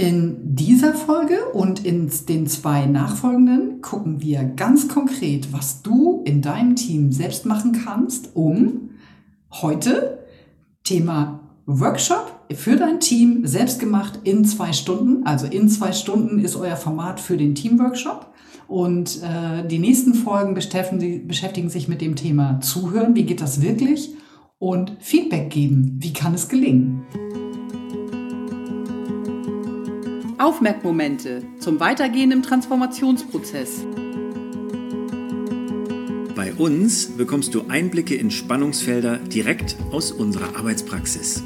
In dieser Folge und in den zwei nachfolgenden gucken wir ganz konkret, was du in deinem Team selbst machen kannst, um heute Thema Workshop für dein Team selbst gemacht in zwei Stunden. Also in zwei Stunden ist euer Format für den Teamworkshop. Und äh, die nächsten Folgen beschäftigen, beschäftigen sich mit dem Thema Zuhören. Wie geht das wirklich? Und Feedback geben. Wie kann es gelingen? Aufmerkmomente zum Weitergehen im Transformationsprozess. Bei uns bekommst du Einblicke in Spannungsfelder direkt aus unserer Arbeitspraxis.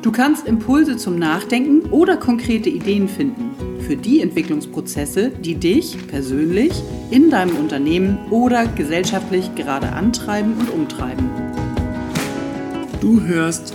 Du kannst Impulse zum Nachdenken oder konkrete Ideen finden für die Entwicklungsprozesse, die dich persönlich in deinem Unternehmen oder gesellschaftlich gerade antreiben und umtreiben. Du hörst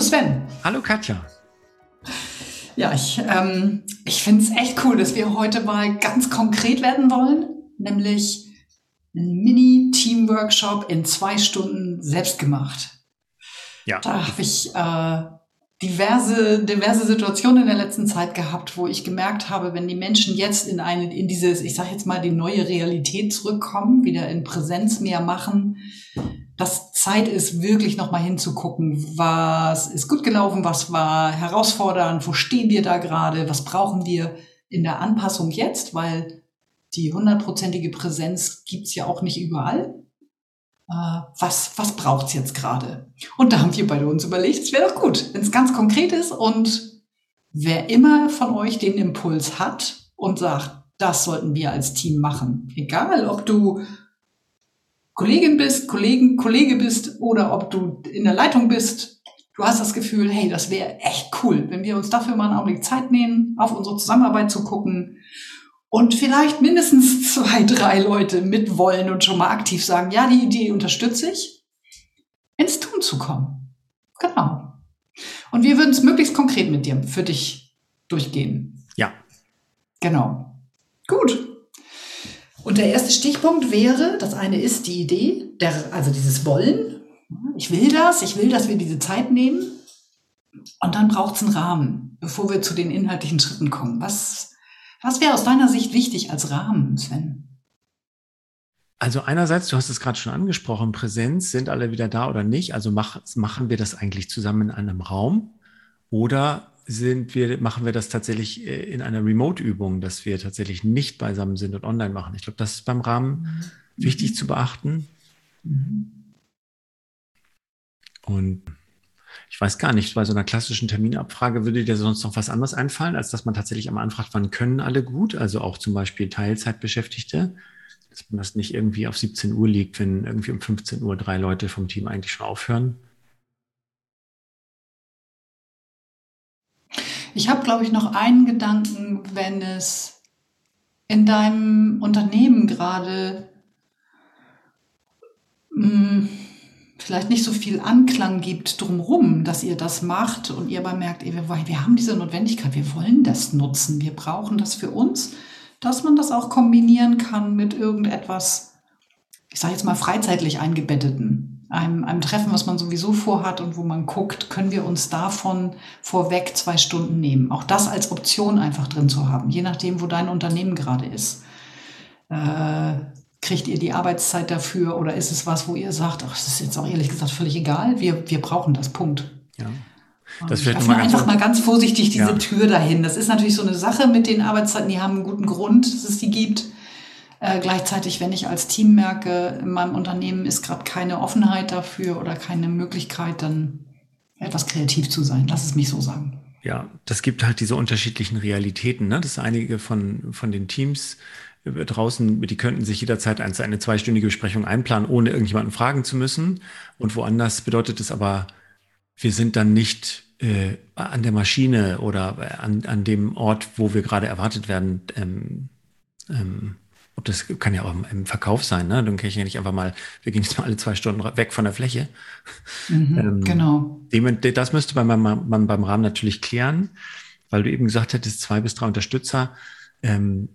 Hallo Sven. Hallo Katja. Ja, ich, ähm, ich finde es echt cool, dass wir heute mal ganz konkret werden wollen, nämlich ein Mini-Team-Workshop in zwei Stunden selbst gemacht. Ja. Da habe ich äh, diverse, diverse Situationen in der letzten Zeit gehabt, wo ich gemerkt habe, wenn die Menschen jetzt in eine, in dieses, ich sage jetzt mal, die neue Realität zurückkommen, wieder in Präsenz mehr machen, dass Zeit ist, wirklich nochmal hinzugucken, was ist gut gelaufen, was war herausfordernd, wo stehen wir da gerade, was brauchen wir in der Anpassung jetzt, weil die hundertprozentige Präsenz gibt's ja auch nicht überall. Äh, was was braucht's jetzt gerade? Und da haben wir bei uns überlegt, es wäre doch gut, wenn es ganz konkret ist und wer immer von euch den Impuls hat und sagt, das sollten wir als Team machen. Egal, ob du Kollegin bist, Kollegen, Kollege bist oder ob du in der Leitung bist, du hast das Gefühl, hey, das wäre echt cool, wenn wir uns dafür mal einen Augenblick Zeit nehmen, auf unsere Zusammenarbeit zu gucken und vielleicht mindestens zwei, drei Leute mitwollen und schon mal aktiv sagen, ja, die Idee unterstütze ich, ins Tun zu kommen. Genau. Und wir würden es möglichst konkret mit dir, für dich durchgehen. Ja. Genau. Gut. Und der erste Stichpunkt wäre, das eine ist die Idee, der, also dieses Wollen. Ich will das, ich will, dass wir diese Zeit nehmen. Und dann braucht es einen Rahmen, bevor wir zu den inhaltlichen Schritten kommen. Was, was wäre aus deiner Sicht wichtig als Rahmen, Sven? Also einerseits, du hast es gerade schon angesprochen, Präsenz, sind alle wieder da oder nicht? Also mach, machen wir das eigentlich zusammen in einem Raum? Oder sind wir, machen wir das tatsächlich äh, in einer Remote-Übung, dass wir tatsächlich nicht beisammen sind und online machen. Ich glaube, das ist beim Rahmen mhm. wichtig zu beachten. Mhm. Und ich weiß gar nicht, bei so einer klassischen Terminabfrage würde dir sonst noch was anderes einfallen, als dass man tatsächlich einmal anfragt, wann können alle gut, also auch zum Beispiel Teilzeitbeschäftigte, dass man das nicht irgendwie auf 17 Uhr liegt, wenn irgendwie um 15 Uhr drei Leute vom Team eigentlich schon aufhören. Ich habe, glaube ich, noch einen Gedanken, wenn es in deinem Unternehmen gerade hm, vielleicht nicht so viel Anklang gibt drumherum, dass ihr das macht und ihr aber merkt, wir, wir haben diese Notwendigkeit, wir wollen das nutzen, wir brauchen das für uns, dass man das auch kombinieren kann mit irgendetwas, ich sage jetzt mal freizeitlich eingebetteten einem, einem Treffen, was man sowieso vorhat und wo man guckt, können wir uns davon vorweg zwei Stunden nehmen. Auch das als Option einfach drin zu haben, je nachdem, wo dein Unternehmen gerade ist. Äh, kriegt ihr die Arbeitszeit dafür oder ist es was, wo ihr sagt, ach, das ist jetzt auch ehrlich gesagt völlig egal, wir, wir brauchen das, Punkt. Ja. Das ich öffne einfach mal ganz vorsichtig diese ja. Tür dahin. Das ist natürlich so eine Sache mit den Arbeitszeiten, die haben einen guten Grund, dass es die gibt. Äh, gleichzeitig, wenn ich als Team merke, in meinem Unternehmen ist gerade keine Offenheit dafür oder keine Möglichkeit, dann etwas kreativ zu sein. Lass es mich so sagen. Ja, das gibt halt diese unterschiedlichen Realitäten, ne? dass einige von, von den Teams draußen, die könnten sich jederzeit eine, eine zweistündige Besprechung einplanen, ohne irgendjemanden fragen zu müssen. Und woanders bedeutet es aber, wir sind dann nicht äh, an der Maschine oder an, an dem Ort, wo wir gerade erwartet werden. Ähm, ähm, ob das kann ja auch im Verkauf sein, ne? Dann kann ich ja nicht einfach mal, wir gehen jetzt mal alle zwei Stunden weg von der Fläche. Mhm, ähm, genau. Das müsste man, man beim Rahmen natürlich klären, weil du eben gesagt hättest, zwei bis drei Unterstützer. Ähm,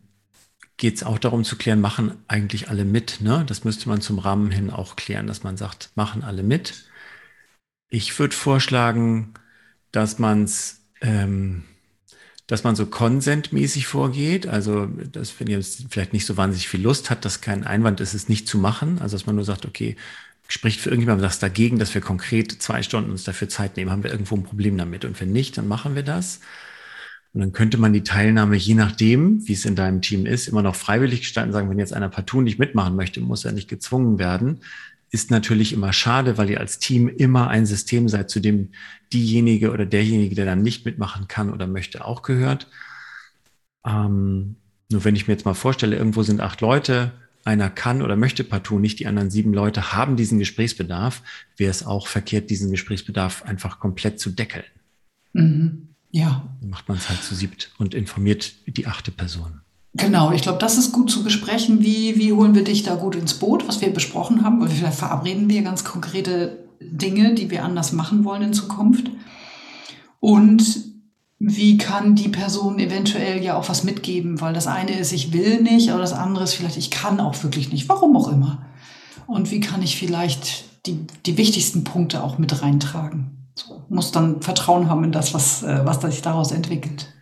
geht es auch darum zu klären, machen eigentlich alle mit. Ne? Das müsste man zum Rahmen hin auch klären, dass man sagt, machen alle mit. Ich würde vorschlagen, dass man es, ähm, dass man so konsentmäßig vorgeht. Also, dass wenn ihr vielleicht nicht so wahnsinnig viel Lust hat, dass kein Einwand ist, es nicht zu machen. Also, dass man nur sagt, okay, spricht für irgendjemanden das dagegen, dass wir konkret zwei Stunden uns dafür Zeit nehmen, haben wir irgendwo ein Problem damit. Und wenn nicht, dann machen wir das. Und dann könnte man die Teilnahme, je nachdem, wie es in deinem Team ist, immer noch freiwillig gestalten, sagen, wenn jetzt einer partout nicht mitmachen möchte, muss er nicht gezwungen werden. Ist natürlich immer schade, weil ihr als Team immer ein System seid, zu dem diejenige oder derjenige, der dann nicht mitmachen kann oder möchte, auch gehört. Ähm, nur wenn ich mir jetzt mal vorstelle, irgendwo sind acht Leute, einer kann oder möchte partout nicht, die anderen sieben Leute haben diesen Gesprächsbedarf, wäre es auch verkehrt, diesen Gesprächsbedarf einfach komplett zu deckeln. Mhm. Ja. Dann macht man es halt zu siebt und informiert die achte Person. Genau, ich glaube, das ist gut zu besprechen. Wie, wie holen wir dich da gut ins Boot, was wir besprochen haben? Weil vielleicht verabreden wir ganz konkrete Dinge, die wir anders machen wollen in Zukunft. Und wie kann die Person eventuell ja auch was mitgeben? Weil das eine ist, ich will nicht, aber das andere ist vielleicht, ich kann auch wirklich nicht. Warum auch immer. Und wie kann ich vielleicht die, die wichtigsten Punkte auch mit reintragen? So, muss dann Vertrauen haben in das, was, äh, was sich daraus entwickelt.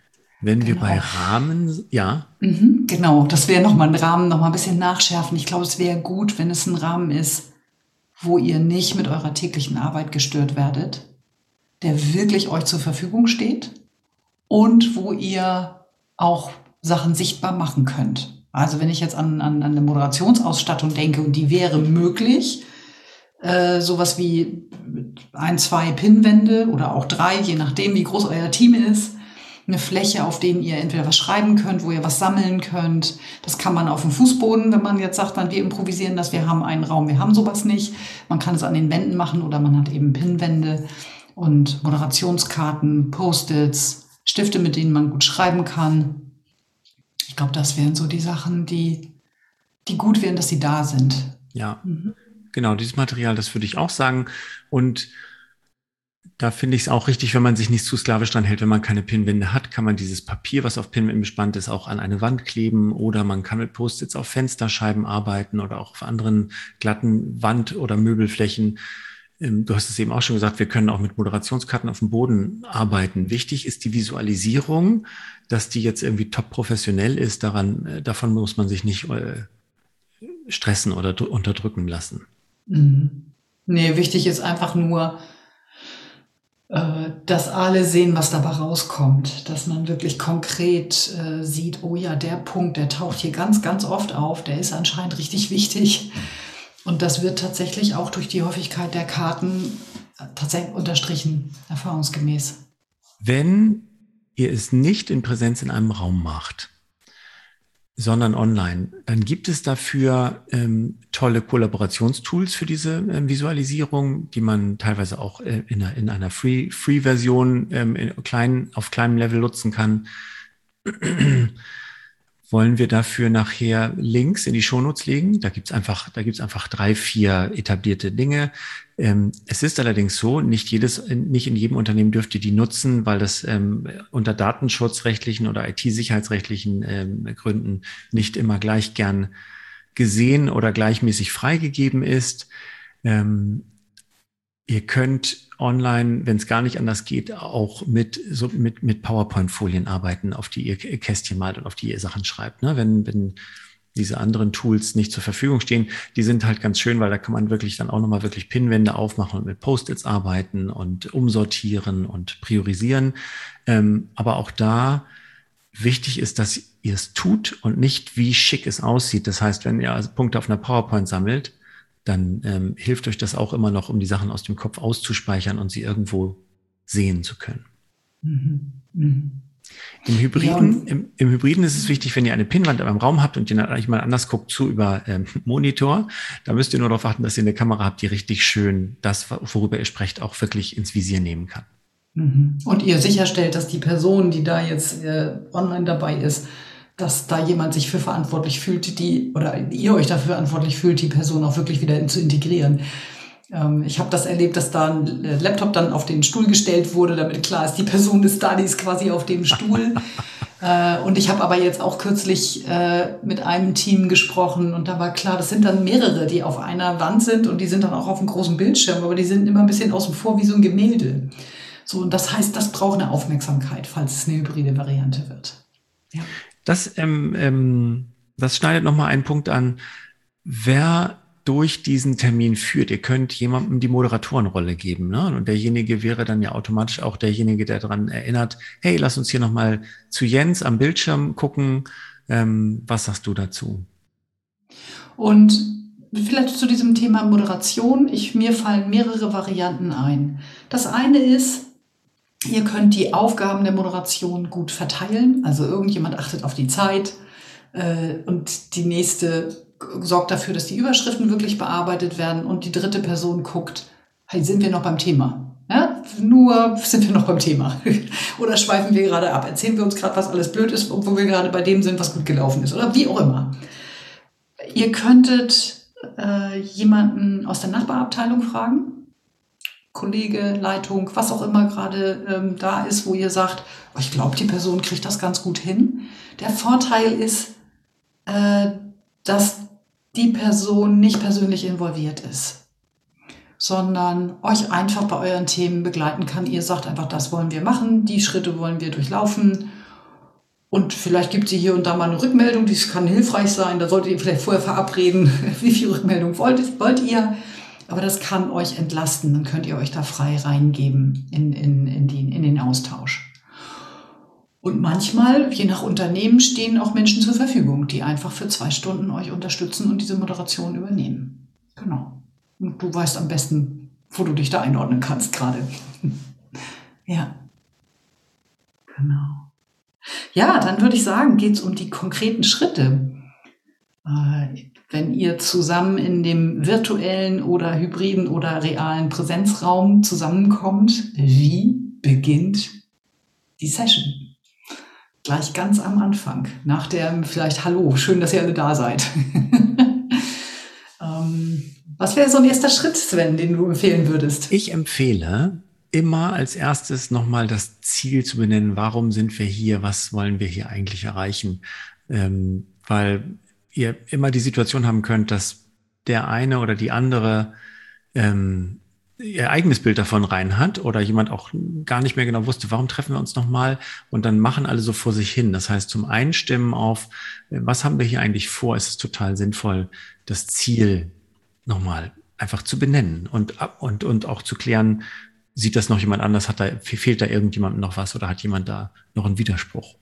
Wenn genau. wir bei Rahmen, ja. Mhm, genau, das wäre nochmal ein Rahmen, nochmal ein bisschen nachschärfen. Ich glaube, es wäre gut, wenn es ein Rahmen ist, wo ihr nicht mit eurer täglichen Arbeit gestört werdet, der wirklich euch zur Verfügung steht und wo ihr auch Sachen sichtbar machen könnt. Also wenn ich jetzt an, an, an eine Moderationsausstattung denke und die wäre möglich, äh, sowas wie ein, zwei Pinwände oder auch drei, je nachdem, wie groß euer Team ist. Eine Fläche, auf denen ihr entweder was schreiben könnt, wo ihr was sammeln könnt. Das kann man auf dem Fußboden, wenn man jetzt sagt, dann wir improvisieren das, wir haben einen Raum, wir haben sowas nicht. Man kann es an den Wänden machen oder man hat eben Pinwände und Moderationskarten, Post-its, Stifte, mit denen man gut schreiben kann. Ich glaube, das wären so die Sachen, die, die gut wären, dass sie da sind. Ja. Mhm. Genau, dieses Material, das würde ich auch sagen. Und da finde ich es auch richtig, wenn man sich nicht zu sklavisch dran hält. Wenn man keine Pinwände hat, kann man dieses Papier, was auf Pinwänden bespannt ist, auch an eine Wand kleben oder man kann mit Post-its auf Fensterscheiben arbeiten oder auch auf anderen glatten Wand- oder Möbelflächen. Ähm, du hast es eben auch schon gesagt, wir können auch mit Moderationskarten auf dem Boden arbeiten. Wichtig ist die Visualisierung, dass die jetzt irgendwie top professionell ist. Daran, äh, davon muss man sich nicht äh, stressen oder unterdrücken lassen. Mhm. Nee, wichtig ist einfach nur, dass alle sehen, was dabei rauskommt. Dass man wirklich konkret äh, sieht, oh ja, der Punkt, der taucht hier ganz, ganz oft auf, der ist anscheinend richtig wichtig. Und das wird tatsächlich auch durch die Häufigkeit der Karten äh, tatsächlich unterstrichen, erfahrungsgemäß. Wenn ihr es nicht in Präsenz in einem Raum macht, sondern online. Dann gibt es dafür ähm, tolle Kollaborationstools für diese ähm, Visualisierung, die man teilweise auch äh, in, einer, in einer Free-Version Free ähm, klein, auf kleinem Level nutzen kann wollen wir dafür nachher Links in die Shownotes legen. Da gibt's einfach, da gibt's einfach drei, vier etablierte Dinge. Ähm, es ist allerdings so, nicht jedes, nicht in jedem Unternehmen dürft ihr die nutzen, weil das ähm, unter datenschutzrechtlichen oder IT-sicherheitsrechtlichen ähm, Gründen nicht immer gleich gern gesehen oder gleichmäßig freigegeben ist. Ihr könnt online, wenn es gar nicht anders geht, auch mit, so mit, mit PowerPoint-Folien arbeiten, auf die ihr Kästchen malt und auf die ihr Sachen schreibt. Ne? Wenn, wenn diese anderen Tools nicht zur Verfügung stehen, die sind halt ganz schön, weil da kann man wirklich dann auch nochmal wirklich Pinwände aufmachen und mit Post-its arbeiten und umsortieren und priorisieren. Ähm, aber auch da wichtig ist, dass ihr es tut und nicht wie schick es aussieht. Das heißt, wenn ihr also Punkte auf einer PowerPoint sammelt, dann ähm, hilft euch das auch immer noch, um die Sachen aus dem Kopf auszuspeichern und sie irgendwo sehen zu können. Mhm. Mhm. Im Hybriden, ja, im, im, Hybriden ist es wichtig, wenn ihr eine Pinnwand in eurem Raum habt und jemand anders guckt zu über ähm, Monitor, da müsst ihr nur darauf achten, dass ihr eine Kamera habt, die richtig schön das, worüber ihr sprecht, auch wirklich ins Visier nehmen kann. Mhm. Und ihr sicherstellt, dass die Person, die da jetzt äh, online dabei ist, dass da jemand sich für verantwortlich fühlt, die oder ihr euch dafür verantwortlich fühlt, die Person auch wirklich wieder zu integrieren. Ähm, ich habe das erlebt, dass da ein äh, Laptop dann auf den Stuhl gestellt wurde, damit klar ist, die Person ist da, die ist quasi auf dem Stuhl. äh, und ich habe aber jetzt auch kürzlich äh, mit einem Team gesprochen und da war klar, das sind dann mehrere, die auf einer Wand sind und die sind dann auch auf einem großen Bildschirm, aber die sind immer ein bisschen außen vor wie so ein Gemälde. So, und das heißt, das braucht eine Aufmerksamkeit, falls es eine hybride Variante wird. Ja. Das, ähm, ähm, das schneidet nochmal einen Punkt an. Wer durch diesen Termin führt. Ihr könnt jemandem die Moderatorenrolle geben. Ne? Und derjenige wäre dann ja automatisch auch derjenige, der daran erinnert, hey, lass uns hier nochmal zu Jens am Bildschirm gucken. Ähm, was sagst du dazu? Und vielleicht zu diesem Thema Moderation. Ich, mir fallen mehrere Varianten ein. Das eine ist, ihr könnt die Aufgaben der Moderation gut verteilen. Also irgendjemand achtet auf die Zeit äh, und die nächste sorgt dafür, dass die Überschriften wirklich bearbeitet werden und die dritte Person guckt, hey, sind wir noch beim Thema? Ja, nur sind wir noch beim Thema. oder schweifen wir gerade ab? Erzählen wir uns gerade, was alles blöd ist, obwohl wir gerade bei dem sind, was gut gelaufen ist. Oder wie auch immer. Ihr könntet äh, jemanden aus der Nachbarabteilung fragen. Kollege, Leitung, was auch immer gerade ähm, da ist, wo ihr sagt, oh, ich glaube, die Person kriegt das ganz gut hin. Der Vorteil ist, äh, dass die Person nicht persönlich involviert ist, sondern euch einfach bei euren Themen begleiten kann. Ihr sagt einfach, das wollen wir machen, die Schritte wollen wir durchlaufen. Und vielleicht gibt sie hier und da mal eine Rückmeldung, die kann hilfreich sein. Da solltet ihr vielleicht vorher verabreden, wie viel Rückmeldung wollt, wollt ihr. Aber das kann euch entlasten. Dann könnt ihr euch da frei reingeben in, in, in, die, in den Austausch. Und manchmal, je nach Unternehmen, stehen auch Menschen zur Verfügung, die einfach für zwei Stunden euch unterstützen und diese Moderation übernehmen. Genau. Und du weißt am besten, wo du dich da einordnen kannst gerade. ja. Genau. Ja, dann würde ich sagen, geht es um die konkreten Schritte. Äh, wenn ihr zusammen in dem virtuellen oder hybriden oder realen Präsenzraum zusammenkommt, wie beginnt die Session? Gleich ganz am Anfang, nach dem vielleicht Hallo, schön, dass ihr alle da seid. ähm, was wäre so ein erster Schritt, Sven, den du empfehlen würdest? Ich empfehle, immer als erstes nochmal das Ziel zu benennen, warum sind wir hier, was wollen wir hier eigentlich erreichen. Ähm, weil ihr immer die Situation haben könnt, dass der eine oder die andere ähm, ihr eigenes Bild davon rein hat oder jemand auch gar nicht mehr genau wusste, warum treffen wir uns nochmal und dann machen alle so vor sich hin. Das heißt, zum Einstimmen auf, äh, was haben wir hier eigentlich vor, ist es total sinnvoll, das Ziel nochmal einfach zu benennen und, und, und auch zu klären, sieht das noch jemand anders, hat da, fehlt da irgendjemandem noch was oder hat jemand da noch einen Widerspruch?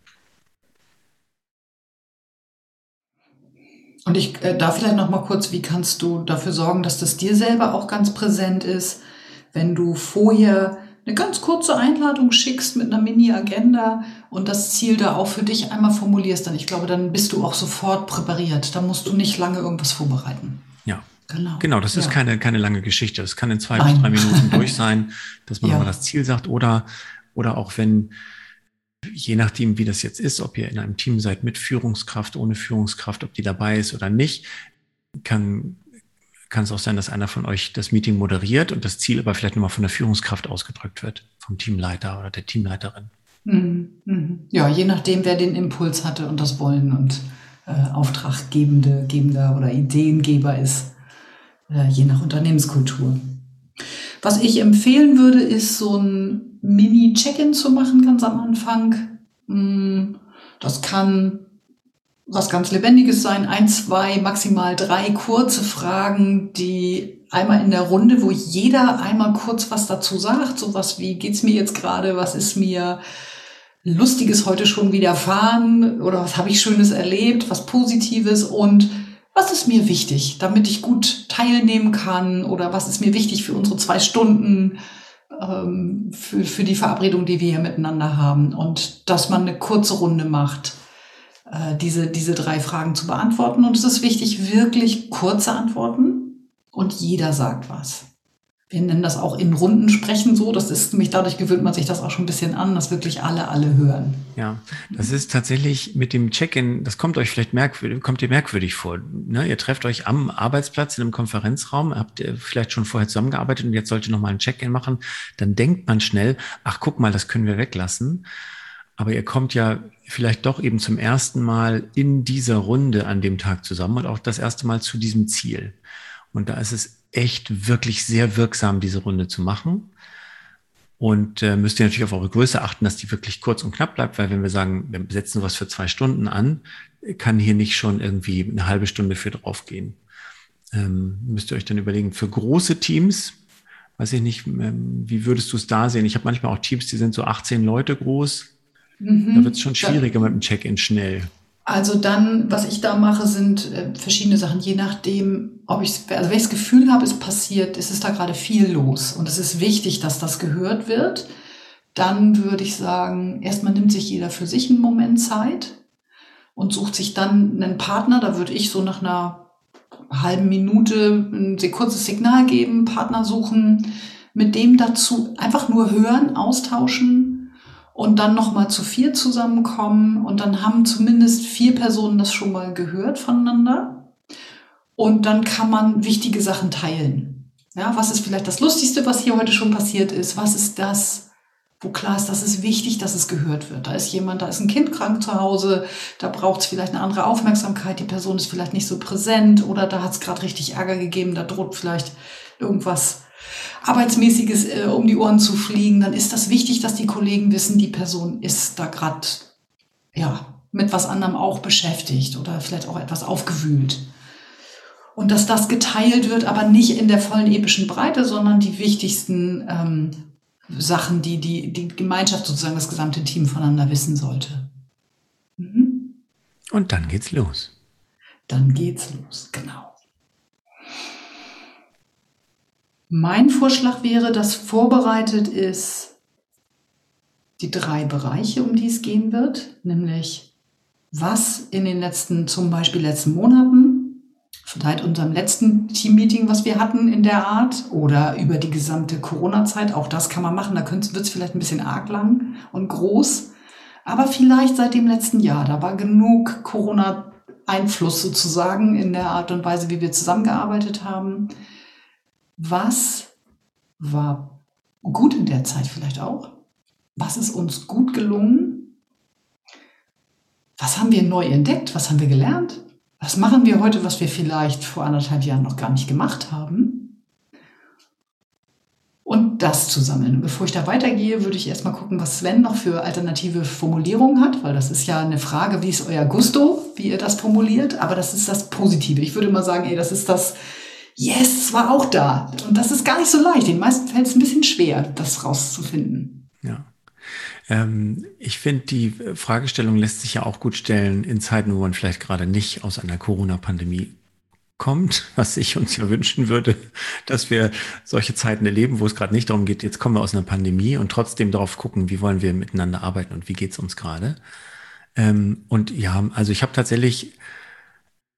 Und ich äh, da vielleicht noch mal kurz, wie kannst du dafür sorgen, dass das dir selber auch ganz präsent ist, wenn du vorher eine ganz kurze Einladung schickst mit einer Mini-Agenda und das Ziel da auch für dich einmal formulierst, dann ich glaube, dann bist du auch sofort präpariert. Da musst du nicht lange irgendwas vorbereiten. Ja. Genau. Genau, das ist keine, keine lange Geschichte. Das kann in zwei Nein. bis drei Minuten durch sein, dass man ja. mal das Ziel sagt oder, oder auch wenn, je nachdem, wie das jetzt ist, ob ihr in einem Team seid mit Führungskraft, ohne Führungskraft, ob die dabei ist oder nicht, kann, kann es auch sein, dass einer von euch das Meeting moderiert und das Ziel aber vielleicht nochmal von der Führungskraft ausgedrückt wird, vom Teamleiter oder der Teamleiterin. Mhm, mhm. Ja, je nachdem, wer den Impuls hatte und das Wollen und äh, Auftraggebende, Gebender oder Ideengeber ist, äh, je nach Unternehmenskultur. Was ich empfehlen würde, ist so ein Mini-Check-in zu machen, ganz am Anfang. Mm, das kann was ganz Lebendiges sein, ein, zwei, maximal drei kurze Fragen, die einmal in der Runde, wo jeder einmal kurz was dazu sagt, sowas wie, geht's mir jetzt gerade, was ist mir Lustiges heute schon widerfahren? Oder was habe ich Schönes erlebt, was Positives? Und was ist mir wichtig, damit ich gut teilnehmen kann? Oder was ist mir wichtig für unsere zwei Stunden, ähm, für, für die Verabredung, die wir hier miteinander haben. Und dass man eine kurze Runde macht, äh, diese, diese drei Fragen zu beantworten. Und es ist wichtig, wirklich kurze Antworten und jeder sagt was wir nennen das auch in Runden sprechen so. Das ist nämlich dadurch gewöhnt man sich das auch schon ein bisschen an, dass wirklich alle alle hören. Ja, das ist tatsächlich mit dem Check-in, das kommt euch vielleicht merkwürdig, kommt dir merkwürdig vor. Ne? Ihr trefft euch am Arbeitsplatz in einem Konferenzraum, habt ihr vielleicht schon vorher zusammengearbeitet und jetzt sollt ihr nochmal ein Check-in machen. Dann denkt man schnell, ach guck mal, das können wir weglassen. Aber ihr kommt ja vielleicht doch eben zum ersten Mal in dieser Runde an dem Tag zusammen und auch das erste Mal zu diesem Ziel. Und da ist es echt wirklich sehr wirksam, diese Runde zu machen. Und äh, müsst ihr natürlich auf eure Größe achten, dass die wirklich kurz und knapp bleibt, weil wenn wir sagen, wir setzen was für zwei Stunden an, kann hier nicht schon irgendwie eine halbe Stunde für draufgehen. Ähm, müsst ihr euch dann überlegen, für große Teams, weiß ich nicht, ähm, wie würdest du es da sehen? Ich habe manchmal auch Teams, die sind so 18 Leute groß. Mhm. Da wird es schon schwieriger mit dem Check-in schnell. Also dann, was ich da mache, sind äh, verschiedene Sachen, je nachdem, ob ich, also wenn ich das Gefühl habe, es passiert, ist es da gerade viel los. Und es ist wichtig, dass das gehört wird, dann würde ich sagen, erstmal nimmt sich jeder für sich einen Moment Zeit und sucht sich dann einen Partner. Da würde ich so nach einer halben Minute ein kurzes Signal geben, Partner suchen, mit dem dazu einfach nur hören, austauschen, und dann nochmal zu vier zusammenkommen und dann haben zumindest vier Personen das schon mal gehört voneinander. Und dann kann man wichtige Sachen teilen. Ja, was ist vielleicht das Lustigste, was hier heute schon passiert ist? Was ist das, wo klar ist, das ist wichtig, dass es gehört wird? Da ist jemand, da ist ein Kind krank zu Hause, da braucht es vielleicht eine andere Aufmerksamkeit, die Person ist vielleicht nicht so präsent oder da hat es gerade richtig Ärger gegeben, da droht vielleicht irgendwas Arbeitsmäßiges äh, um die Ohren zu fliegen, dann ist das wichtig, dass die Kollegen wissen, die Person ist da gerade ja, mit was anderem auch beschäftigt oder vielleicht auch etwas aufgewühlt. Und dass das geteilt wird, aber nicht in der vollen epischen Breite, sondern die wichtigsten ähm, Sachen, die, die die Gemeinschaft sozusagen, das gesamte Team voneinander wissen sollte. Mhm. Und dann geht's los. Dann geht's los, genau. Mein Vorschlag wäre, dass vorbereitet ist die drei Bereiche, um die es gehen wird, nämlich was in den letzten, zum Beispiel letzten Monaten, seit unserem letzten Teammeeting, was wir hatten in der Art, oder über die gesamte Corona-Zeit, auch das kann man machen, da wird es vielleicht ein bisschen arg lang und groß, aber vielleicht seit dem letzten Jahr, da war genug Corona-Einfluss sozusagen in der Art und Weise, wie wir zusammengearbeitet haben was war gut in der Zeit vielleicht auch? Was ist uns gut gelungen? Was haben wir neu entdeckt? Was haben wir gelernt? Was machen wir heute, was wir vielleicht vor anderthalb Jahren noch gar nicht gemacht haben? Und das zu sammeln. Bevor ich da weitergehe, würde ich erstmal gucken, was Sven noch für alternative Formulierungen hat, weil das ist ja eine Frage, wie ist euer Gusto, wie ihr das formuliert, aber das ist das Positive. Ich würde mal sagen, ey, das ist das, yes, es war auch da. Und das ist gar nicht so leicht. Den meisten fällt es ein bisschen schwer, das rauszufinden. Ja. Ähm, ich finde, die Fragestellung lässt sich ja auch gut stellen in Zeiten, wo man vielleicht gerade nicht aus einer Corona-Pandemie kommt, was ich uns ja wünschen würde, dass wir solche Zeiten erleben, wo es gerade nicht darum geht, jetzt kommen wir aus einer Pandemie und trotzdem darauf gucken, wie wollen wir miteinander arbeiten und wie geht es uns gerade. Ähm, und ja, also ich habe tatsächlich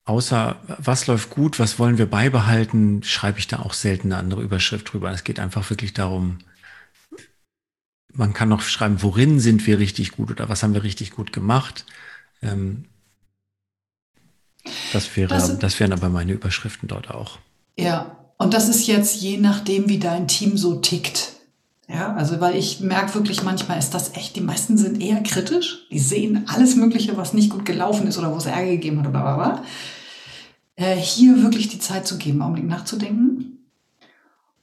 außer was läuft gut, was wollen wir beibehalten, schreibe ich da auch selten eine andere Überschrift drüber. Es geht einfach wirklich darum, man kann noch schreiben, worin sind wir richtig gut oder was haben wir richtig gut gemacht. Ähm, das, wäre, das, das wären aber meine Überschriften dort auch. Ja, und das ist jetzt je nachdem, wie dein Team so tickt. Ja, also weil ich merke wirklich manchmal ist das echt, die meisten sind eher kritisch. Die sehen alles Mögliche, was nicht gut gelaufen ist oder wo es Ärger gegeben hat oder was. Äh, hier wirklich die Zeit zu geben, Augenblick nachzudenken.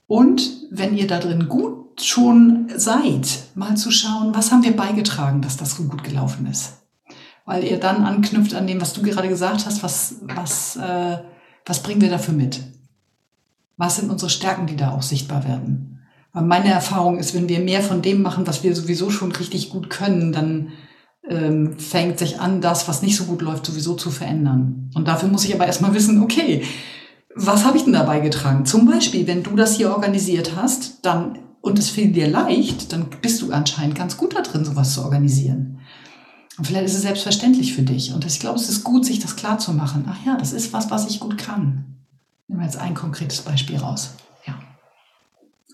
Und wenn ihr da drin gut schon seid, mal zu schauen, was haben wir beigetragen, dass das so gut gelaufen ist. Weil ihr dann anknüpft an dem, was du gerade gesagt hast, was, was, äh, was bringen wir dafür mit? Was sind unsere Stärken, die da auch sichtbar werden? Weil meine Erfahrung ist, wenn wir mehr von dem machen, was wir sowieso schon richtig gut können, dann ähm, fängt sich an, das, was nicht so gut läuft, sowieso zu verändern. Und dafür muss ich aber erstmal wissen, okay, was habe ich denn dabei getragen? Zum Beispiel, wenn du das hier organisiert hast, dann und es fiel dir leicht, dann bist du anscheinend ganz gut da drin, sowas zu organisieren. Und vielleicht ist es selbstverständlich für dich. Und ich glaube, es ist gut, sich das klar zu machen. Ach ja, das ist was, was ich gut kann. Nehmen wir jetzt ein konkretes Beispiel raus. Ja.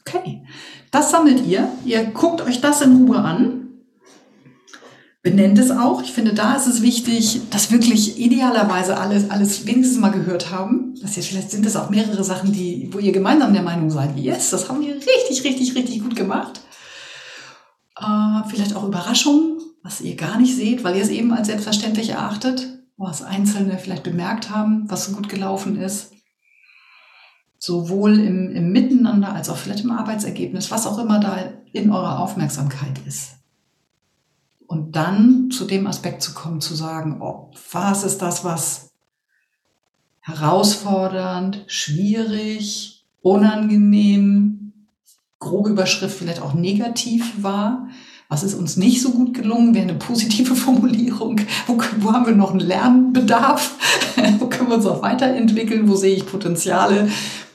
Okay. Das sammelt ihr. Ihr guckt euch das in Ruhe an benennt es auch. Ich finde, da ist es wichtig, dass wirklich idealerweise alles, alles wenigstens mal gehört haben. Das jetzt, vielleicht sind es auch mehrere Sachen, die, wo ihr gemeinsam der Meinung seid, yes, das haben wir richtig, richtig, richtig gut gemacht. Äh, vielleicht auch Überraschungen, was ihr gar nicht seht, weil ihr es eben als selbstverständlich erachtet, was Einzelne vielleicht bemerkt haben, was so gut gelaufen ist. Sowohl im, im Miteinander als auch vielleicht im Arbeitsergebnis, was auch immer da in eurer Aufmerksamkeit ist. Und dann zu dem Aspekt zu kommen, zu sagen, oh, was ist das, was herausfordernd, schwierig, unangenehm, grobe Überschrift vielleicht auch negativ war. Was ist uns nicht so gut gelungen? Wäre eine positive Formulierung. Wo, wo haben wir noch einen Lernbedarf? wo können wir uns auch weiterentwickeln? Wo sehe ich Potenziale?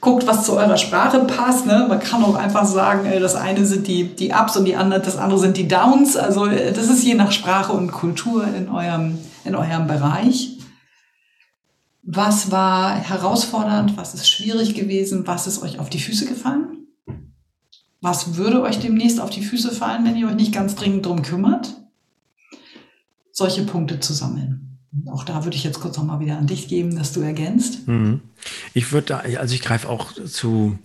guckt, was zu eurer Sprache passt. Ne? Man kann auch einfach sagen, äh, das eine sind die, die Ups und die andere, das andere sind die Downs. Also äh, das ist je nach Sprache und Kultur in eurem, in eurem Bereich. Was war herausfordernd? Was ist schwierig gewesen? Was ist euch auf die Füße gefallen? Was würde euch demnächst auf die Füße fallen, wenn ihr euch nicht ganz dringend drum kümmert? Solche Punkte zu sammeln. Auch da würde ich jetzt kurz nochmal wieder an dich geben, dass du ergänzt. Mhm. Ich würde da, also ich greife auch zu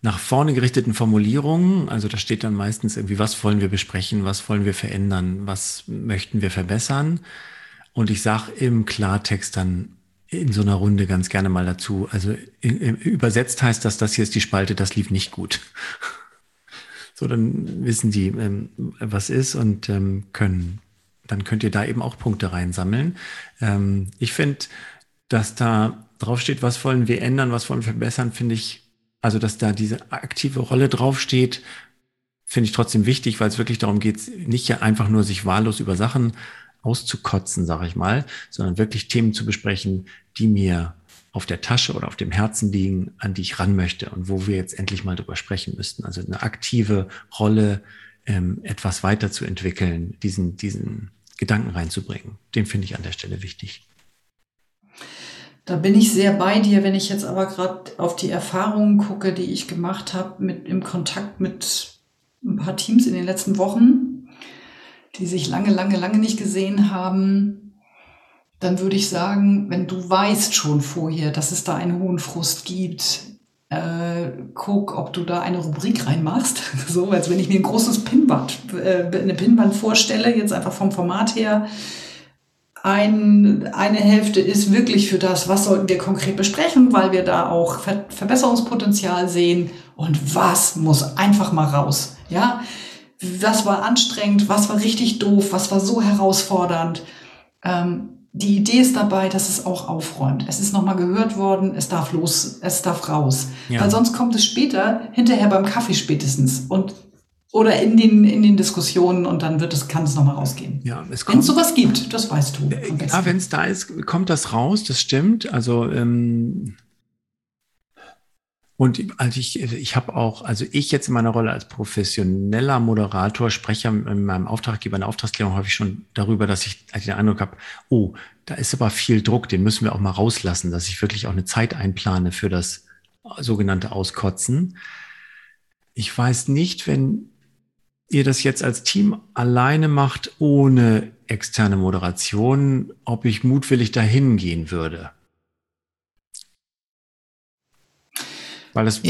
nach vorne gerichteten Formulierungen. Also da steht dann meistens irgendwie, was wollen wir besprechen, was wollen wir verändern, was möchten wir verbessern. Und ich sage im Klartext dann in so einer Runde ganz gerne mal dazu. Also in, in, übersetzt heißt das, das hier ist die Spalte, das lief nicht gut. So, dann wissen die, ähm, was ist und ähm, können dann könnt ihr da eben auch Punkte reinsammeln. Ähm, ich finde, dass da draufsteht, was wollen wir ändern, was wollen wir verbessern, finde ich, also dass da diese aktive Rolle draufsteht, finde ich trotzdem wichtig, weil es wirklich darum geht, nicht einfach nur sich wahllos über Sachen auszukotzen, sage ich mal, sondern wirklich Themen zu besprechen, die mir auf der Tasche oder auf dem Herzen liegen, an die ich ran möchte und wo wir jetzt endlich mal drüber sprechen müssten. Also eine aktive Rolle ähm, etwas weiterzuentwickeln, diesen, diesen Gedanken reinzubringen. Den finde ich an der Stelle wichtig. Da bin ich sehr bei dir, wenn ich jetzt aber gerade auf die Erfahrungen gucke, die ich gemacht habe mit im Kontakt mit ein paar Teams in den letzten Wochen, die sich lange, lange, lange nicht gesehen haben, dann würde ich sagen, wenn du weißt schon vorher, dass es da einen hohen Frust gibt, äh, guck, ob du da eine Rubrik reinmachst. so, als wenn ich mir ein großes Pinwand, äh, eine Pinwand vorstelle, jetzt einfach vom Format her. Ein, eine Hälfte ist wirklich für das, was sollten wir konkret besprechen, weil wir da auch Ver Verbesserungspotenzial sehen und was muss einfach mal raus. Ja, was war anstrengend, was war richtig doof, was war so herausfordernd. Ähm, die Idee ist dabei, dass es auch aufräumt. Es ist nochmal gehört worden, es darf los, es darf raus. Ja. Weil sonst kommt es später, hinterher beim Kaffee spätestens und oder in den, in den Diskussionen und dann wird es, kann es nochmal rausgehen. Ja, es wenn es sowas gibt, das weißt du. Ja, wenn es da ist, kommt das raus, das stimmt. Also ähm, und also ich, ich habe auch, also ich jetzt in meiner Rolle als professioneller Moderator spreche in meinem Auftraggeber in der Auftragsklärung häufig schon darüber, dass ich den Eindruck habe, oh, da ist aber viel Druck, den müssen wir auch mal rauslassen, dass ich wirklich auch eine Zeit einplane für das sogenannte Auskotzen. Ich weiß nicht, wenn ihr das jetzt als Team alleine macht, ohne externe Moderation, ob ich mutwillig dahin gehen würde. Weil es,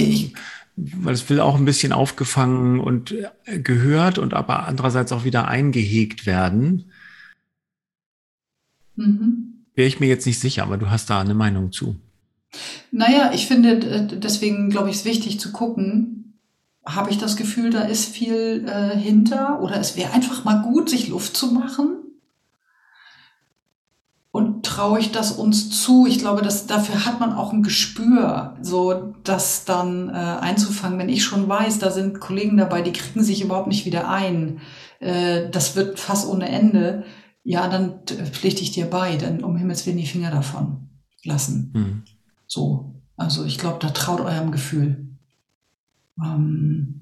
weil es will auch ein bisschen aufgefangen und äh, gehört und aber andererseits auch wieder eingehegt werden. Mhm. Wäre ich mir jetzt nicht sicher, aber du hast da eine Meinung zu. Naja, ich finde, deswegen glaube ich, es wichtig zu gucken, habe ich das Gefühl, da ist viel äh, hinter oder es wäre einfach mal gut, sich Luft zu machen und traue ich das uns zu? Ich glaube, dass dafür hat man auch ein Gespür, so das dann äh, einzufangen. Wenn ich schon weiß, da sind Kollegen dabei, die kriegen sich überhaupt nicht wieder ein, äh, das wird fast ohne Ende. Ja, dann pflichte ich dir bei, dann um Himmels Willen die Finger davon lassen. Mhm. So, also ich glaube, da traut eurem Gefühl. Ähm,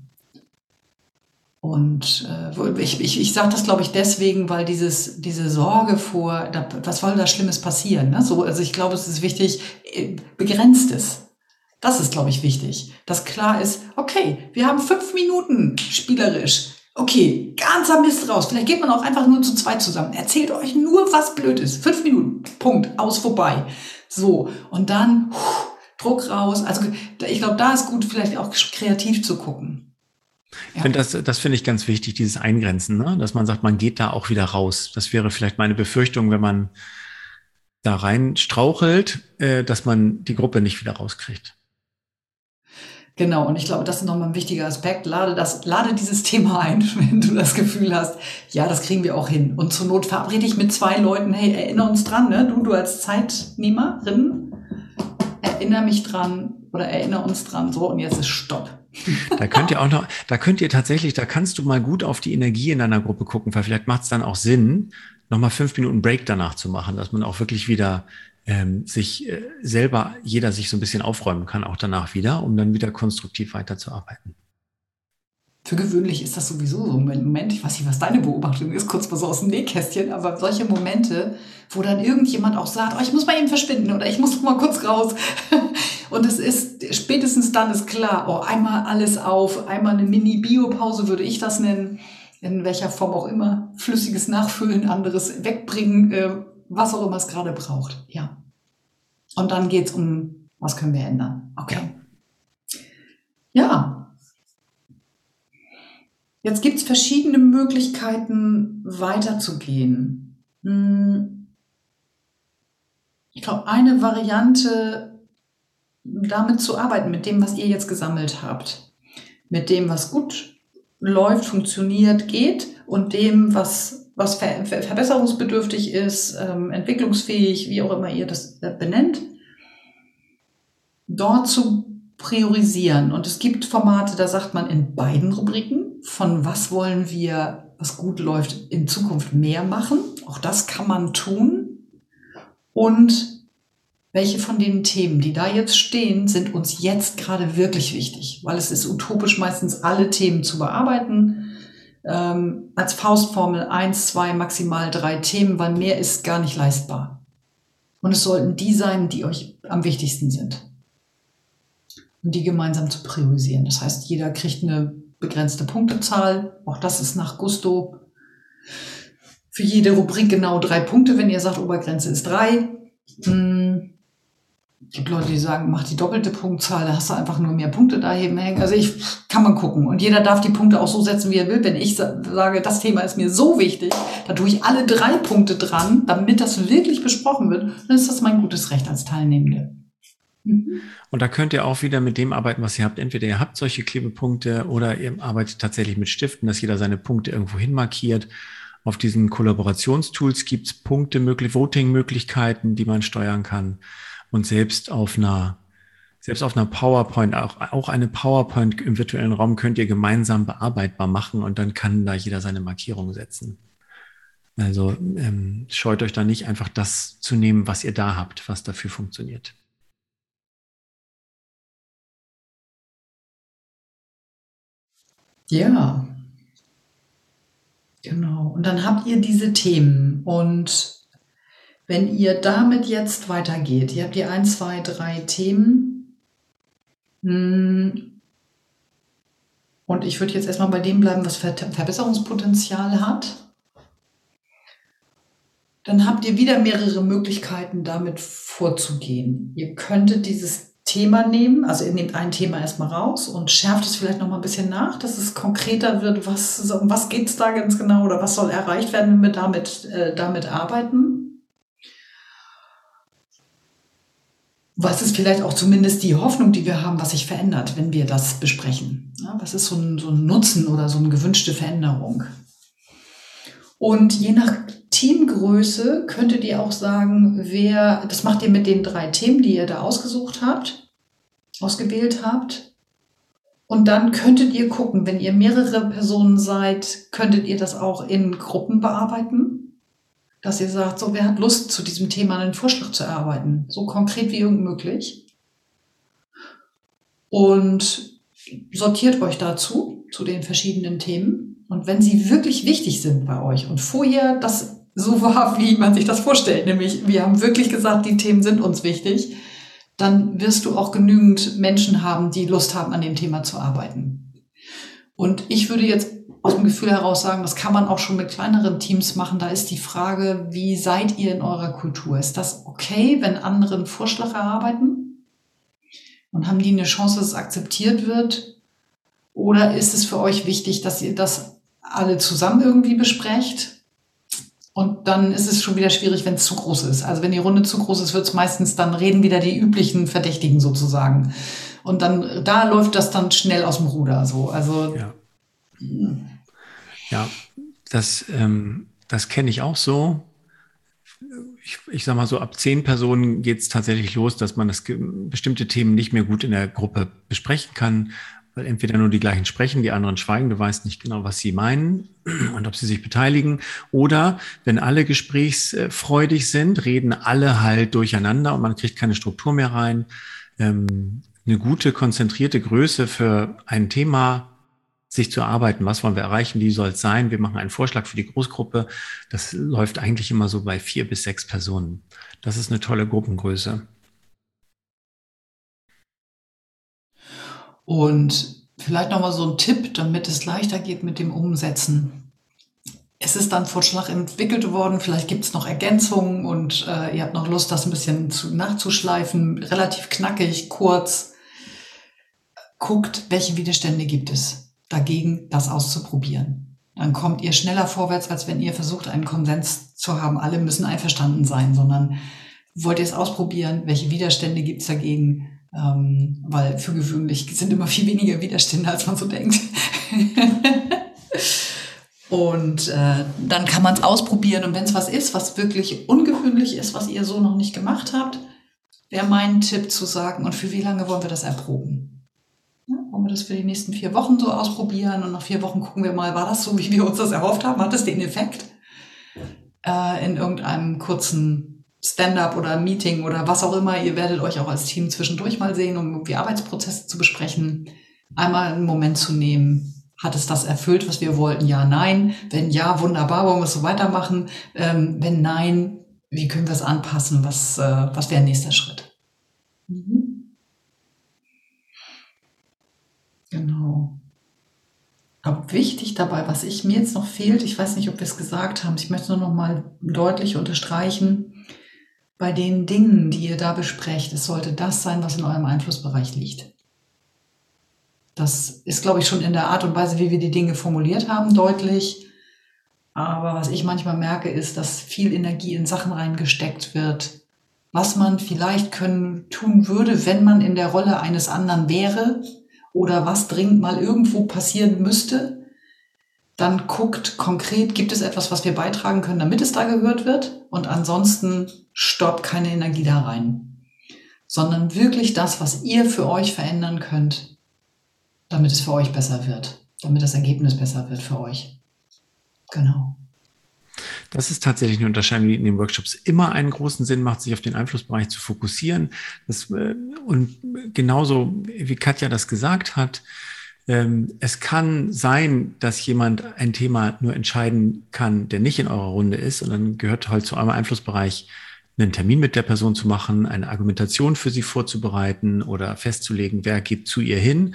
Und äh, ich, ich, ich sage das, glaube ich, deswegen, weil dieses, diese Sorge vor, da, was soll da Schlimmes passieren? Ne? So, also ich glaube, es ist wichtig, äh, begrenztes. Das ist, glaube ich, wichtig. Dass klar ist, okay, wir haben fünf Minuten spielerisch. Okay, ganzer Mist raus. Vielleicht geht man auch einfach nur zu zweit zusammen. Erzählt euch nur, was blöd ist. Fünf Minuten. Punkt. Aus vorbei. So. Und dann puh, Druck raus. Also ich glaube, da ist gut, vielleicht auch kreativ zu gucken. Ich finde das, das finde ich ganz wichtig, dieses Eingrenzen, ne? dass man sagt, man geht da auch wieder raus. Das wäre vielleicht meine Befürchtung, wenn man da rein strauchelt, äh, dass man die Gruppe nicht wieder rauskriegt. Genau, und ich glaube, das ist nochmal ein wichtiger Aspekt. Lade, das, lade dieses Thema ein, wenn du das Gefühl hast, ja, das kriegen wir auch hin. Und zur Not verabrede ich mit zwei Leuten, hey, erinnere uns dran, ne? du, du als Zeitnehmerin, erinnere mich dran oder erinnere uns dran, so, und jetzt ist Stopp. Da könnt ihr auch noch, da könnt ihr tatsächlich, da kannst du mal gut auf die Energie in deiner Gruppe gucken, weil vielleicht macht es dann auch Sinn, nochmal fünf Minuten Break danach zu machen, dass man auch wirklich wieder ähm, sich äh, selber, jeder sich so ein bisschen aufräumen kann, auch danach wieder, um dann wieder konstruktiv weiterzuarbeiten. Für gewöhnlich ist das sowieso so ein Moment, ich weiß nicht, was deine Beobachtung ist, kurz mal so aus dem Nähkästchen, aber solche Momente, wo dann irgendjemand auch sagt, oh, ich muss mal eben verschwinden oder ich muss mal kurz raus. Und es ist, spätestens dann ist klar, oh, einmal alles auf, einmal eine Mini-Biopause würde ich das nennen, in welcher Form auch immer, flüssiges Nachfüllen, anderes wegbringen, äh, was auch immer es gerade braucht. Ja. Und dann geht's um, was können wir ändern. Okay. Ja, Jetzt gibt es verschiedene Möglichkeiten, weiterzugehen. Hm. Ich glaube, eine Variante, damit zu arbeiten, mit dem, was ihr jetzt gesammelt habt, mit dem, was gut läuft, funktioniert, geht und dem, was, was ver verbesserungsbedürftig ist, ähm, entwicklungsfähig, wie auch immer ihr das äh, benennt, dort zu priorisieren. Und es gibt Formate, da sagt man in beiden Rubriken, von was wollen wir, was gut läuft, in Zukunft mehr machen. Auch das kann man tun. Und welche von den Themen, die da jetzt stehen, sind uns jetzt gerade wirklich wichtig, weil es ist utopisch, meistens alle Themen zu bearbeiten. Ähm, als Faustformel eins, zwei, maximal drei Themen, weil mehr ist gar nicht leistbar. Und es sollten die sein, die euch am wichtigsten sind. Und die gemeinsam zu priorisieren. Das heißt, jeder kriegt eine begrenzte Punktezahl. Auch das ist nach Gusto. Für jede Rubrik genau drei Punkte, wenn ihr sagt, Obergrenze ist drei. Hm. Gibt Leute, die sagen, mach die doppelte Punktzahl, da hast du einfach nur mehr Punkte da hängen. Also ich kann man gucken. Und jeder darf die Punkte auch so setzen, wie er will. Wenn ich sage, das Thema ist mir so wichtig, da tue ich alle drei Punkte dran, damit das wirklich besprochen wird, dann ist das mein gutes Recht als Teilnehmende. Mhm. Und da könnt ihr auch wieder mit dem arbeiten, was ihr habt. Entweder ihr habt solche Klebepunkte oder ihr arbeitet tatsächlich mit Stiften, dass jeder seine Punkte irgendwo hin markiert. Auf diesen Kollaborationstools gibt es Punkte, Voting-Möglichkeiten, die man steuern kann. Und selbst auf einer, selbst auf einer PowerPoint, auch, auch eine PowerPoint im virtuellen Raum könnt ihr gemeinsam bearbeitbar machen und dann kann da jeder seine Markierung setzen. Also ähm, scheut euch da nicht einfach das zu nehmen, was ihr da habt, was dafür funktioniert. Ja. Genau. Und dann habt ihr diese Themen. Und wenn ihr damit jetzt weitergeht, ihr habt die ein, zwei, drei Themen. Hm, und ich würde jetzt erstmal bei dem bleiben, was Verbesserungspotenzial hat. Dann habt ihr wieder mehrere Möglichkeiten, damit vorzugehen. Ihr könntet dieses Thema nehmen. Also ihr nehmt ein Thema erstmal raus und schärft es vielleicht noch mal ein bisschen nach, dass es konkreter wird, was, um was geht es da ganz genau oder was soll erreicht werden, wenn wir damit, äh, damit arbeiten. Was ist vielleicht auch zumindest die Hoffnung, die wir haben, was sich verändert, wenn wir das besprechen? Was ist so ein, so ein Nutzen oder so eine gewünschte Veränderung? Und je nach Teamgröße könntet ihr auch sagen, wer, das macht ihr mit den drei Themen, die ihr da ausgesucht habt, ausgewählt habt. Und dann könntet ihr gucken, wenn ihr mehrere Personen seid, könntet ihr das auch in Gruppen bearbeiten. Dass ihr sagt, so, wer hat Lust, zu diesem Thema einen Vorschlag zu erarbeiten? So konkret wie irgend möglich. Und sortiert euch dazu zu den verschiedenen Themen. Und wenn sie wirklich wichtig sind bei euch und vorher das so war, wie man sich das vorstellt, nämlich wir haben wirklich gesagt, die Themen sind uns wichtig, dann wirst du auch genügend Menschen haben, die Lust haben, an dem Thema zu arbeiten. Und ich würde jetzt aus dem Gefühl heraus sagen, das kann man auch schon mit kleineren Teams machen. Da ist die Frage, wie seid ihr in eurer Kultur? Ist das okay, wenn andere einen Vorschlag erarbeiten? Und haben die eine Chance, dass es akzeptiert wird? Oder ist es für euch wichtig, dass ihr das alle zusammen irgendwie besprecht? Und dann ist es schon wieder schwierig, wenn es zu groß ist. Also wenn die Runde zu groß ist, wird es meistens, dann reden wieder die üblichen Verdächtigen sozusagen. Und dann, da läuft das dann schnell aus dem Ruder, so. Also. Ja. Ja, das, ähm, das kenne ich auch so. Ich, ich sag mal so, ab zehn Personen geht es tatsächlich los, dass man das bestimmte Themen nicht mehr gut in der Gruppe besprechen kann, weil entweder nur die gleichen sprechen, die anderen schweigen, du weißt nicht genau, was sie meinen und ob sie sich beteiligen. Oder wenn alle gesprächsfreudig sind, reden alle halt durcheinander und man kriegt keine Struktur mehr rein. Ähm, eine gute, konzentrierte Größe für ein Thema sich zu erarbeiten, was wollen wir erreichen, wie soll es sein. Wir machen einen Vorschlag für die Großgruppe. Das läuft eigentlich immer so bei vier bis sechs Personen. Das ist eine tolle Gruppengröße. Und vielleicht nochmal so ein Tipp, damit es leichter geht mit dem Umsetzen. Es ist dann Vorschlag entwickelt worden, vielleicht gibt es noch Ergänzungen und äh, ihr habt noch Lust, das ein bisschen zu, nachzuschleifen, relativ knackig, kurz. Guckt, welche Widerstände gibt es dagegen, das auszuprobieren. Dann kommt ihr schneller vorwärts, als wenn ihr versucht, einen Konsens zu haben. Alle müssen einverstanden sein, sondern wollt ihr es ausprobieren? Welche Widerstände gibt es dagegen? Ähm, weil für gewöhnlich sind immer viel weniger Widerstände, als man so denkt. und äh, dann kann man es ausprobieren. Und wenn es was ist, was wirklich ungewöhnlich ist, was ihr so noch nicht gemacht habt, wäre mein Tipp zu sagen, und für wie lange wollen wir das erproben? Wollen wir das für die nächsten vier Wochen so ausprobieren und nach vier Wochen gucken wir mal, war das so, wie wir uns das erhofft haben? Hat es den Effekt? Äh, in irgendeinem kurzen Stand-up oder Meeting oder was auch immer. Ihr werdet euch auch als Team zwischendurch mal sehen, um irgendwie Arbeitsprozesse zu besprechen. Einmal einen Moment zu nehmen. Hat es das erfüllt, was wir wollten? Ja, nein. Wenn ja, wunderbar, wollen wir es so weitermachen. Ähm, wenn nein, wie können wir es anpassen? Was, äh, was wäre nächster Schritt? Mhm. Genau. Aber wichtig dabei, was ich mir jetzt noch fehlt, ich weiß nicht, ob wir es gesagt haben, ich möchte nur noch mal deutlich unterstreichen, bei den Dingen, die ihr da besprecht, es sollte das sein, was in eurem Einflussbereich liegt. Das ist, glaube ich, schon in der Art und Weise, wie wir die Dinge formuliert haben, deutlich. Aber was ich manchmal merke, ist, dass viel Energie in Sachen reingesteckt wird, was man vielleicht können, tun würde, wenn man in der Rolle eines anderen wäre, oder was dringend mal irgendwo passieren müsste, dann guckt konkret, gibt es etwas, was wir beitragen können, damit es da gehört wird und ansonsten stoppt keine Energie da rein, sondern wirklich das, was ihr für euch verändern könnt, damit es für euch besser wird, damit das Ergebnis besser wird für euch. Genau. Das ist tatsächlich eine Unterscheidung, die in den Workshops immer einen großen Sinn macht, sich auf den Einflussbereich zu fokussieren. Das, äh, und genauso wie Katja das gesagt hat, ähm, es kann sein, dass jemand ein Thema nur entscheiden kann, der nicht in eurer Runde ist. Und dann gehört halt zu eurem Einflussbereich, einen Termin mit der Person zu machen, eine Argumentation für sie vorzubereiten oder festzulegen, wer geht zu ihr hin.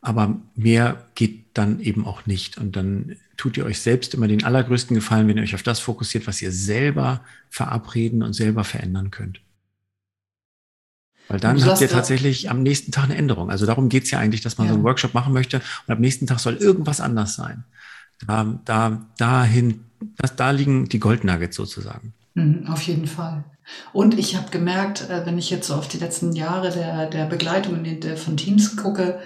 Aber mehr geht dann eben auch nicht. Und dann tut ihr euch selbst immer den allergrößten Gefallen, wenn ihr euch auf das fokussiert, was ihr selber verabreden und selber verändern könnt. Weil dann habt ihr tatsächlich am nächsten Tag eine Änderung. Also darum geht es ja eigentlich, dass man ja. so einen Workshop machen möchte und am nächsten Tag soll irgendwas anders sein. Da, da, dahin, das, da liegen die Goldnuggets sozusagen. Mhm, auf jeden Fall. Und ich habe gemerkt, äh, wenn ich jetzt so auf die letzten Jahre der, der Begleitung von Teams gucke,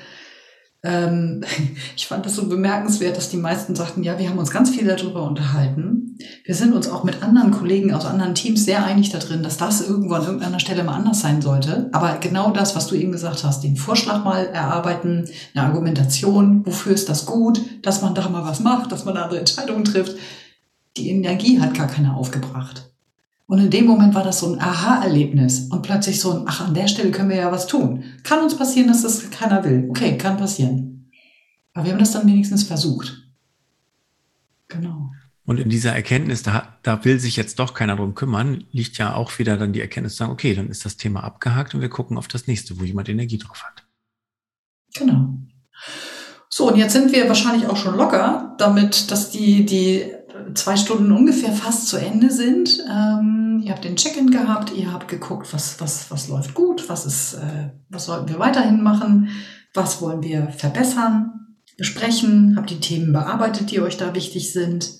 ähm, ich fand das so bemerkenswert, dass die meisten sagten, ja, wir haben uns ganz viel darüber unterhalten. Wir sind uns auch mit anderen Kollegen aus anderen Teams sehr einig darin, dass das irgendwo an irgendeiner Stelle mal anders sein sollte. Aber genau das, was du eben gesagt hast, den Vorschlag mal erarbeiten, eine Argumentation, wofür ist das gut, dass man da mal was macht, dass man andere Entscheidungen trifft. Die Energie hat gar keiner aufgebracht. Und in dem Moment war das so ein Aha-Erlebnis und plötzlich so ein, ach, an der Stelle können wir ja was tun. Kann uns passieren, dass das keiner will. Okay, kann passieren. Aber wir haben das dann wenigstens versucht. Genau. Und in dieser Erkenntnis, da, da will sich jetzt doch keiner drum kümmern, liegt ja auch wieder dann die Erkenntnis zu sagen, okay, dann ist das Thema abgehakt und wir gucken auf das nächste, wo jemand Energie drauf hat. Genau. So, und jetzt sind wir wahrscheinlich auch schon locker, damit, dass die, die zwei Stunden ungefähr fast zu Ende sind. Ähm, ihr habt den Check-in gehabt, ihr habt geguckt, was, was, was läuft gut, was ist, äh, was sollten wir weiterhin machen, was wollen wir verbessern, besprechen, habt die Themen bearbeitet, die euch da wichtig sind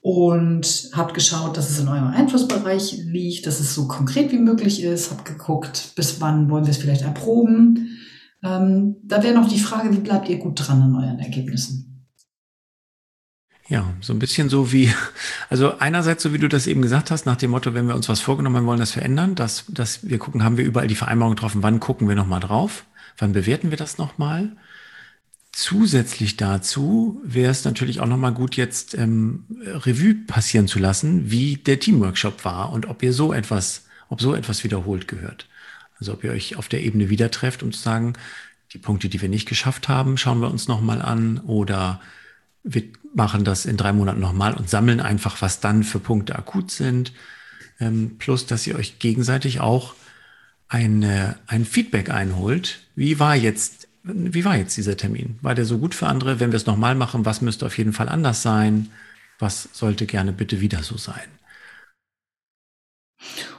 und habt geschaut, dass es in eurem Einflussbereich liegt, dass es so konkret wie möglich ist, habt geguckt, bis wann wollen wir es vielleicht erproben. Ähm, da wäre noch die Frage, wie bleibt ihr gut dran an euren Ergebnissen? Ja, so ein bisschen so wie, also einerseits, so wie du das eben gesagt hast, nach dem Motto, wenn wir uns was vorgenommen haben, wollen das verändern, dass, dass wir gucken, haben wir überall die Vereinbarung getroffen, wann gucken wir nochmal drauf, wann bewerten wir das nochmal. Zusätzlich dazu wäre es natürlich auch nochmal gut, jetzt ähm, Revue passieren zu lassen, wie der Teamworkshop war und ob ihr so etwas, ob so etwas wiederholt gehört. Also ob ihr euch auf der Ebene wieder trefft, um zu sagen, die Punkte, die wir nicht geschafft haben, schauen wir uns nochmal an oder wir machen das in drei Monaten nochmal und sammeln einfach, was dann für Punkte akut sind. Ähm, plus, dass ihr euch gegenseitig auch eine, ein Feedback einholt. Wie war jetzt, wie war jetzt dieser Termin? War der so gut für andere? Wenn wir es nochmal machen, was müsste auf jeden Fall anders sein? Was sollte gerne bitte wieder so sein?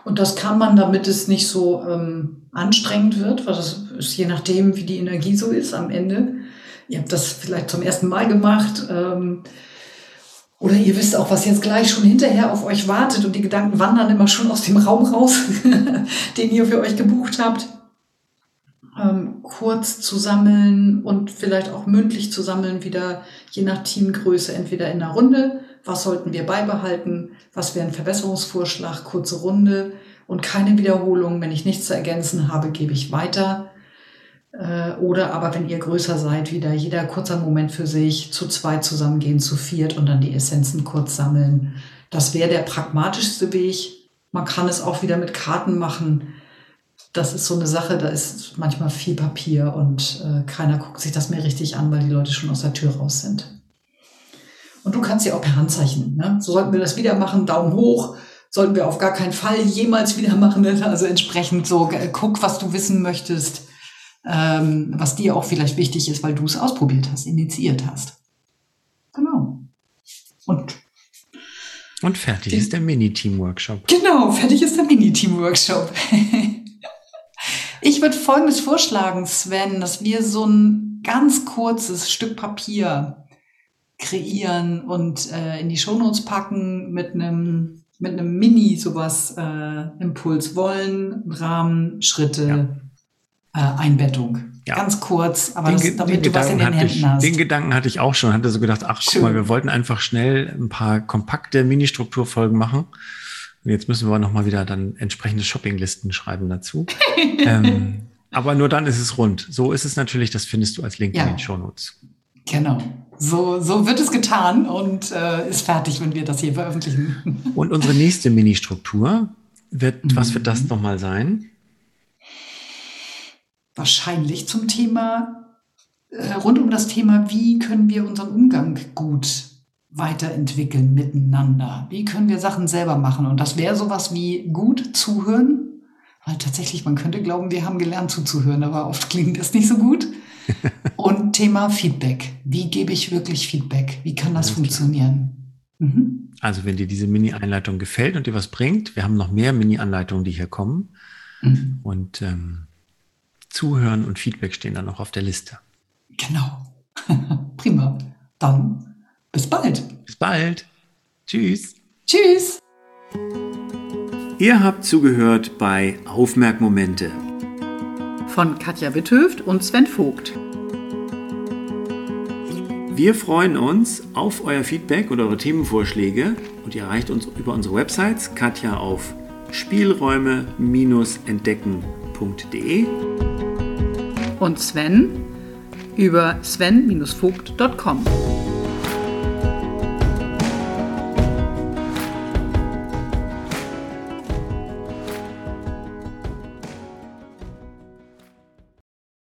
Und das kann man, damit es nicht so ähm, anstrengend wird, weil das ist je nachdem, wie die Energie so ist am Ende, ihr habt das vielleicht zum ersten Mal gemacht. Ähm, oder ihr wisst auch, was jetzt gleich schon hinterher auf euch wartet und die Gedanken wandern immer schon aus dem Raum raus, den ihr für euch gebucht habt. Ähm, kurz zu sammeln und vielleicht auch mündlich zu sammeln, wieder je nach Teamgröße, entweder in einer Runde, was sollten wir beibehalten, was wäre ein Verbesserungsvorschlag, kurze Runde und keine Wiederholung. Wenn ich nichts zu ergänzen habe, gebe ich weiter. Äh, oder aber wenn ihr größer seid, wieder jeder kurzer Moment für sich, zu zweit zusammengehen, zu viert und dann die Essenzen kurz sammeln. Das wäre der pragmatischste Weg. Man kann es auch wieder mit Karten machen. Das ist so eine Sache, da ist manchmal viel Papier und äh, keiner guckt sich das mehr richtig an, weil die Leute schon aus der Tür raus sind. Und du kannst ja auch per Handzeichen. Ne? So sollten wir das wieder machen, Daumen hoch. Sollten wir auf gar keinen Fall jemals wieder machen. Also entsprechend so, äh, guck, was du wissen möchtest ähm, was dir auch vielleicht wichtig ist, weil du es ausprobiert hast, initiiert hast. Genau. Und und fertig ist der Mini-Team-Workshop. Genau, fertig ist der Mini-Team-Workshop. ich würde Folgendes vorschlagen, Sven, dass wir so ein ganz kurzes Stück Papier kreieren und äh, in die Shownotes packen mit einem mit einem Mini sowas äh, Impuls wollen, Rahmen, Schritte, ja äh, Einbettung. Ja. Ganz kurz, aber den, das, damit du was in den Händen ich, hast. Den Gedanken hatte ich auch schon, hatte so gedacht, ach Schön. guck mal, wir wollten einfach schnell ein paar kompakte Mini-Strukturfolgen machen. Und jetzt müssen wir nochmal wieder dann entsprechende Shoppinglisten schreiben dazu. ähm, aber nur dann ist es rund. So ist es natürlich, das findest du als Link ja. in den Shownotes. Genau. So, so wird es getan und äh, ist fertig, wenn wir das hier veröffentlichen. Und unsere nächste Mini-Struktur wird, mhm. was wird das nochmal sein? Wahrscheinlich zum Thema, äh, rund um das Thema, wie können wir unseren Umgang gut weiterentwickeln miteinander? Wie können wir Sachen selber machen? Und das wäre sowas wie gut zuhören. Weil tatsächlich, man könnte glauben, wir haben gelernt zuzuhören, aber oft klingt das nicht so gut. Und Thema Feedback. Wie gebe ich wirklich Feedback? Wie kann das Alles funktionieren? Mhm. Also, wenn dir diese Mini-Einleitung gefällt und dir was bringt, wir haben noch mehr Mini-Anleitungen, die hier kommen. Mhm. Und ähm, Zuhören und Feedback stehen dann noch auf der Liste. Genau. Prima. Dann bis bald. Bis bald. Tschüss. Tschüss. Ihr habt zugehört bei Aufmerkmomente von Katja Witthöft und Sven Vogt. Wir freuen uns auf euer Feedback und eure Themenvorschläge und ihr erreicht uns über unsere Websites Katja auf spielräume-entdecken.de und Sven über sven-vogt.com.